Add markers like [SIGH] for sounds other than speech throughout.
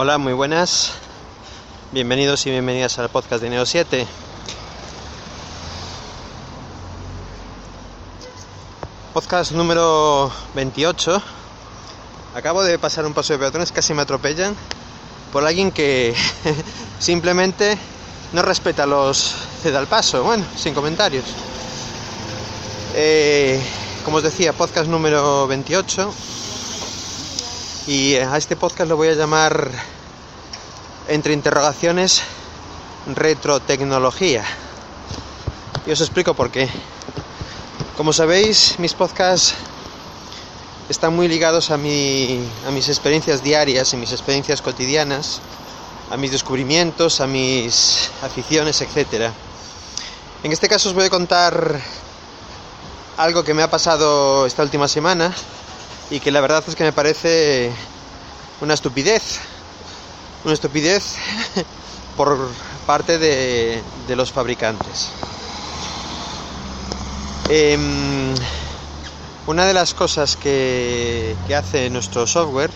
Hola, muy buenas. Bienvenidos y bienvenidas al podcast de Neo 7. Podcast número 28. Acabo de pasar un paso de peatones, casi me atropellan por alguien que [LAUGHS] simplemente no respeta los ceda al paso. Bueno, sin comentarios. Eh, como os decía, podcast número 28. Y a este podcast lo voy a llamar, entre interrogaciones, retrotecnología. Y os explico por qué. Como sabéis, mis podcasts están muy ligados a, mi, a mis experiencias diarias y mis experiencias cotidianas, a mis descubrimientos, a mis aficiones, etc. En este caso os voy a contar algo que me ha pasado esta última semana y que la verdad es que me parece una estupidez, una estupidez [LAUGHS] por parte de, de los fabricantes. Eh, una de las cosas que, que, hace nuestro software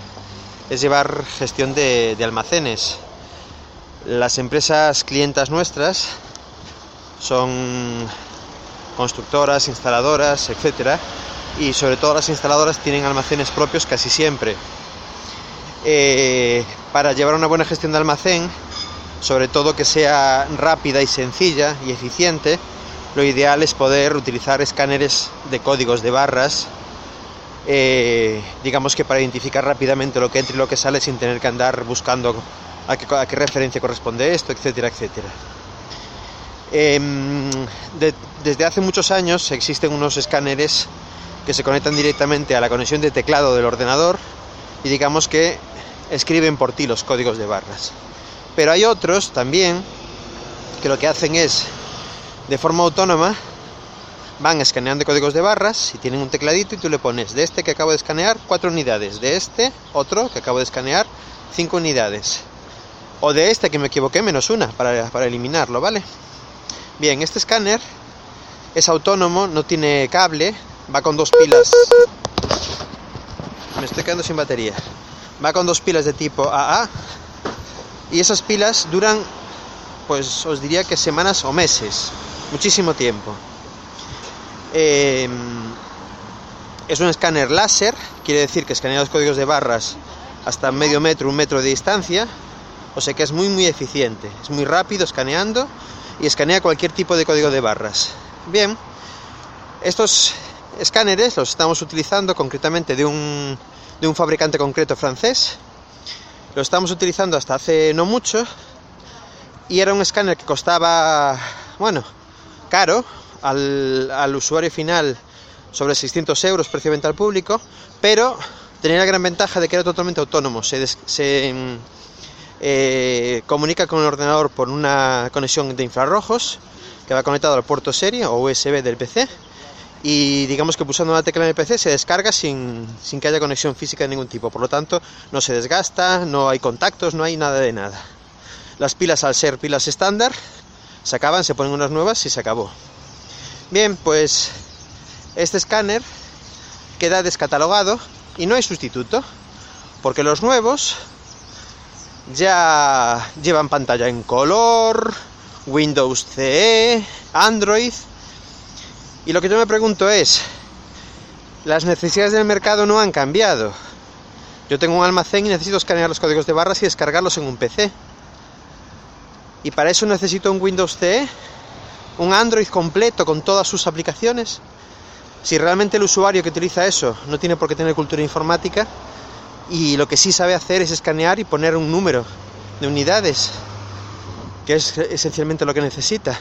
es llevar gestión de, de almacenes. Las empresas clientas nuestras son constructoras, instaladoras, etcétera, y sobre todo las instaladoras tienen almacenes propios casi siempre. Eh, para llevar una buena gestión de almacén, sobre todo que sea rápida y sencilla y eficiente, lo ideal es poder utilizar escáneres de códigos de barras, eh, digamos que para identificar rápidamente lo que entra y lo que sale sin tener que andar buscando a qué, referencia corresponde esto, etcétera, etcétera. De, desde hace muchos años existen unos escáneres que se conectan directamente a la conexión de teclado del ordenador y digamos que escriben por ti los códigos de barras. Pero hay otros también que lo que hacen es, de forma autónoma, van escaneando códigos de barras y tienen un tecladito y tú le pones de este que acabo de escanear cuatro unidades, de este otro que acabo de escanear cinco unidades, o de este que me equivoqué menos una para, para eliminarlo, ¿vale? Bien, este escáner es autónomo, no tiene cable, va con dos pilas. Me estoy quedando sin batería. Va con dos pilas de tipo AA y esas pilas duran, pues os diría que semanas o meses, muchísimo tiempo. Eh, es un escáner láser, quiere decir que escanea los códigos de barras hasta medio metro, un metro de distancia, o sea que es muy muy eficiente, es muy rápido escaneando y escanea cualquier tipo de código de barras. Bien, estos escáneres los estamos utilizando concretamente de un, de un fabricante concreto francés. Lo estamos utilizando hasta hace no mucho y era un escáner que costaba, bueno, caro al, al usuario final sobre 600 euros precio de venta al público, pero tenía la gran ventaja de que era totalmente autónomo. Se, se eh, comunica con el ordenador por una conexión de infrarrojos que va conectado al puerto serie o USB del PC y digamos que pulsando una tecla en el PC se descarga sin, sin, que haya conexión física de ningún tipo. Por lo tanto, no se desgasta, no hay contactos, no hay nada de nada. Las pilas, al ser pilas estándar, se acaban, se ponen unas nuevas y se acabó. Bien, pues este escáner queda descatalogado y no hay sustituto, porque los nuevos ya llevan pantalla en color, Windows CE, Android y lo que yo me pregunto es, las necesidades del mercado no han cambiado. Yo tengo un almacén y necesito escanear los códigos de barras y descargarlos en un PC. Y para eso necesito un Windows CE, un Android completo con todas sus aplicaciones. Si realmente el usuario que utiliza eso no tiene por qué tener cultura informática y lo que sí sabe hacer es escanear y poner un número de unidades, que es esencialmente lo que necesita.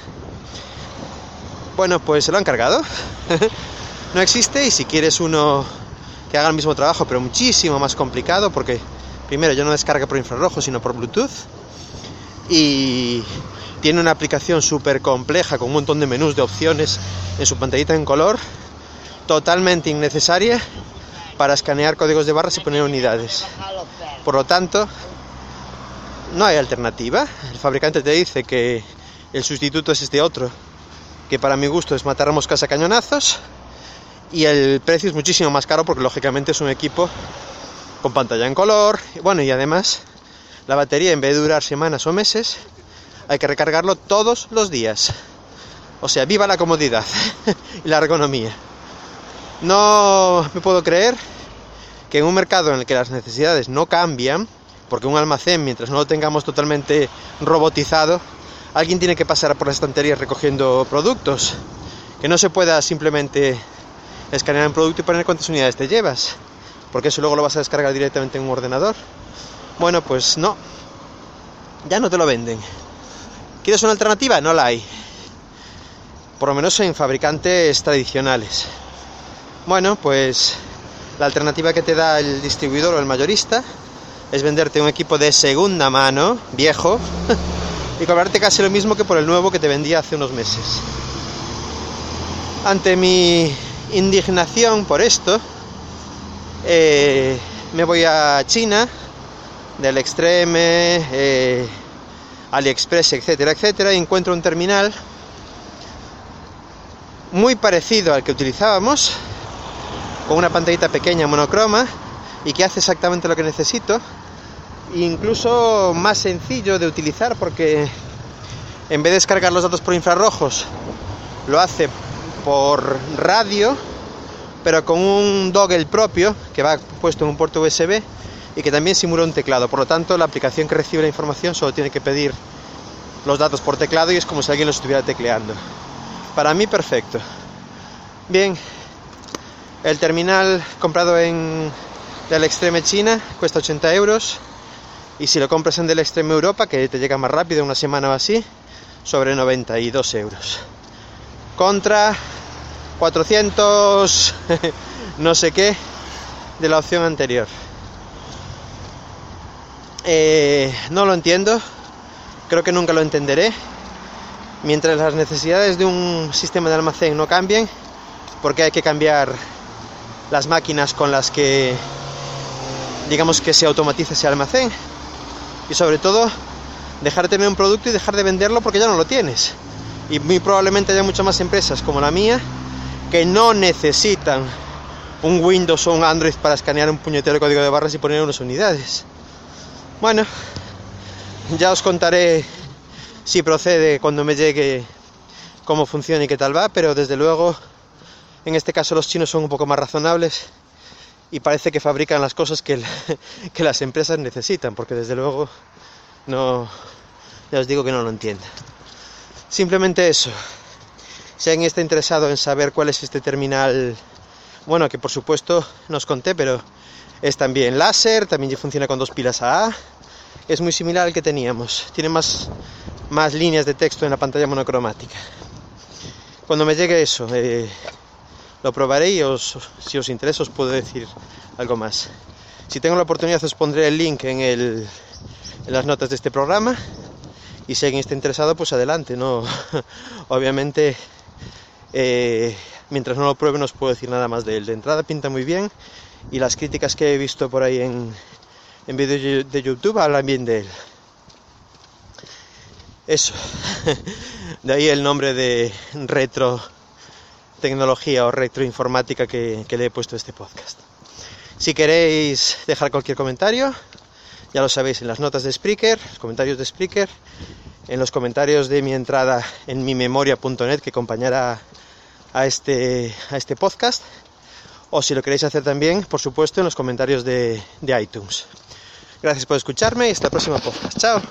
Bueno, pues se lo han cargado. [LAUGHS] no existe y si quieres uno que haga el mismo trabajo, pero muchísimo más complicado, porque primero ya no descarga por infrarrojo, sino por Bluetooth. Y tiene una aplicación súper compleja con un montón de menús de opciones en su pantallita en color, totalmente innecesaria para escanear códigos de barras y poner unidades. Por lo tanto, no hay alternativa. El fabricante te dice que el sustituto es este otro, que para mi gusto es matar moscas a cañonazos y el precio es muchísimo más caro porque lógicamente es un equipo con pantalla en color bueno y además la batería en vez de durar semanas o meses, hay que recargarlo todos los días. O sea, viva la comodidad [LAUGHS] y la ergonomía. No me puedo creer que en un mercado en el que las necesidades no cambian, porque un almacén, mientras no lo tengamos totalmente robotizado, alguien tiene que pasar por las estanterías recogiendo productos. Que no se pueda simplemente escanear un producto y poner cuántas unidades te llevas, porque eso luego lo vas a descargar directamente en un ordenador. Bueno, pues no, ya no te lo venden. ¿Quieres una alternativa? No la hay. Por lo menos en fabricantes tradicionales. Bueno, pues la alternativa que te da el distribuidor o el mayorista es venderte un equipo de segunda mano, viejo, [LAUGHS] y cobrarte casi lo mismo que por el nuevo que te vendía hace unos meses. Ante mi indignación por esto, eh, me voy a China, del Extreme, eh, AliExpress, etcétera, etcétera, y encuentro un terminal muy parecido al que utilizábamos, con una pantallita pequeña monocroma y que hace exactamente lo que necesito, incluso más sencillo de utilizar porque en vez de descargar los datos por infrarrojos, lo hace por radio, pero con un doggle propio que va puesto en un puerto USB y que también simula un teclado. Por lo tanto, la aplicación que recibe la información solo tiene que pedir los datos por teclado y es como si alguien los estuviera tecleando. Para mí, perfecto. Bien, el terminal comprado en del Extreme China cuesta 80 euros y si lo compras en del Extreme Europa, que te llega más rápido, una semana o así, sobre 92 euros. Contra 400 [LAUGHS] no sé qué de la opción anterior. Eh, no lo entiendo, creo que nunca lo entenderé. Mientras las necesidades de un sistema de almacén no cambien, porque hay que cambiar las máquinas con las que digamos que se automatiza ese almacén y sobre todo dejar de tener un producto y dejar de venderlo porque ya no lo tienes. Y muy probablemente haya muchas más empresas como la mía que no necesitan un Windows o un Android para escanear un puñetero código de barras y poner unas unidades. Bueno, ya os contaré si procede cuando me llegue cómo funciona y qué tal va, pero desde luego en este caso los chinos son un poco más razonables y parece que fabrican las cosas [LAUGHS] que, las empresas necesitan, porque desde luego no, ya os digo que no lo entiendo. Simplemente eso. Si alguien está interesado en saber cuál es este terminal, bueno, que por supuesto nos conté, pero es también láser, también funciona con dos pilas AA. Es muy similar al que teníamos. Tiene más, más líneas de texto en la pantalla monocromática. Cuando me llegue eso, eh, lo probaré y si os interesa os puedo decir algo más. Si tengo la oportunidad os pondré el link en, el, en las notas de este programa y si alguien está interesado pues adelante. No, [LAUGHS] obviamente eh, mientras no lo pruebe no os puedo decir nada más de él. De entrada pinta muy bien y las críticas que he visto por ahí en, en vídeos de YouTube hablan bien de él. Eso. [LAUGHS] De ahí el nombre de retro tecnología o retroinformática que, le he puesto a este podcast. Si queréis dejar cualquier comentario, ya lo sabéis en las notas de Spreaker, los comentarios de Spreaker, en los comentarios de mi entrada en mi memoria.net que acompañará a este, a este podcast, o si lo queréis hacer también, por supuesto, en los comentarios de, de iTunes. Gracias por escucharme y hasta el próximo podcast. Chao.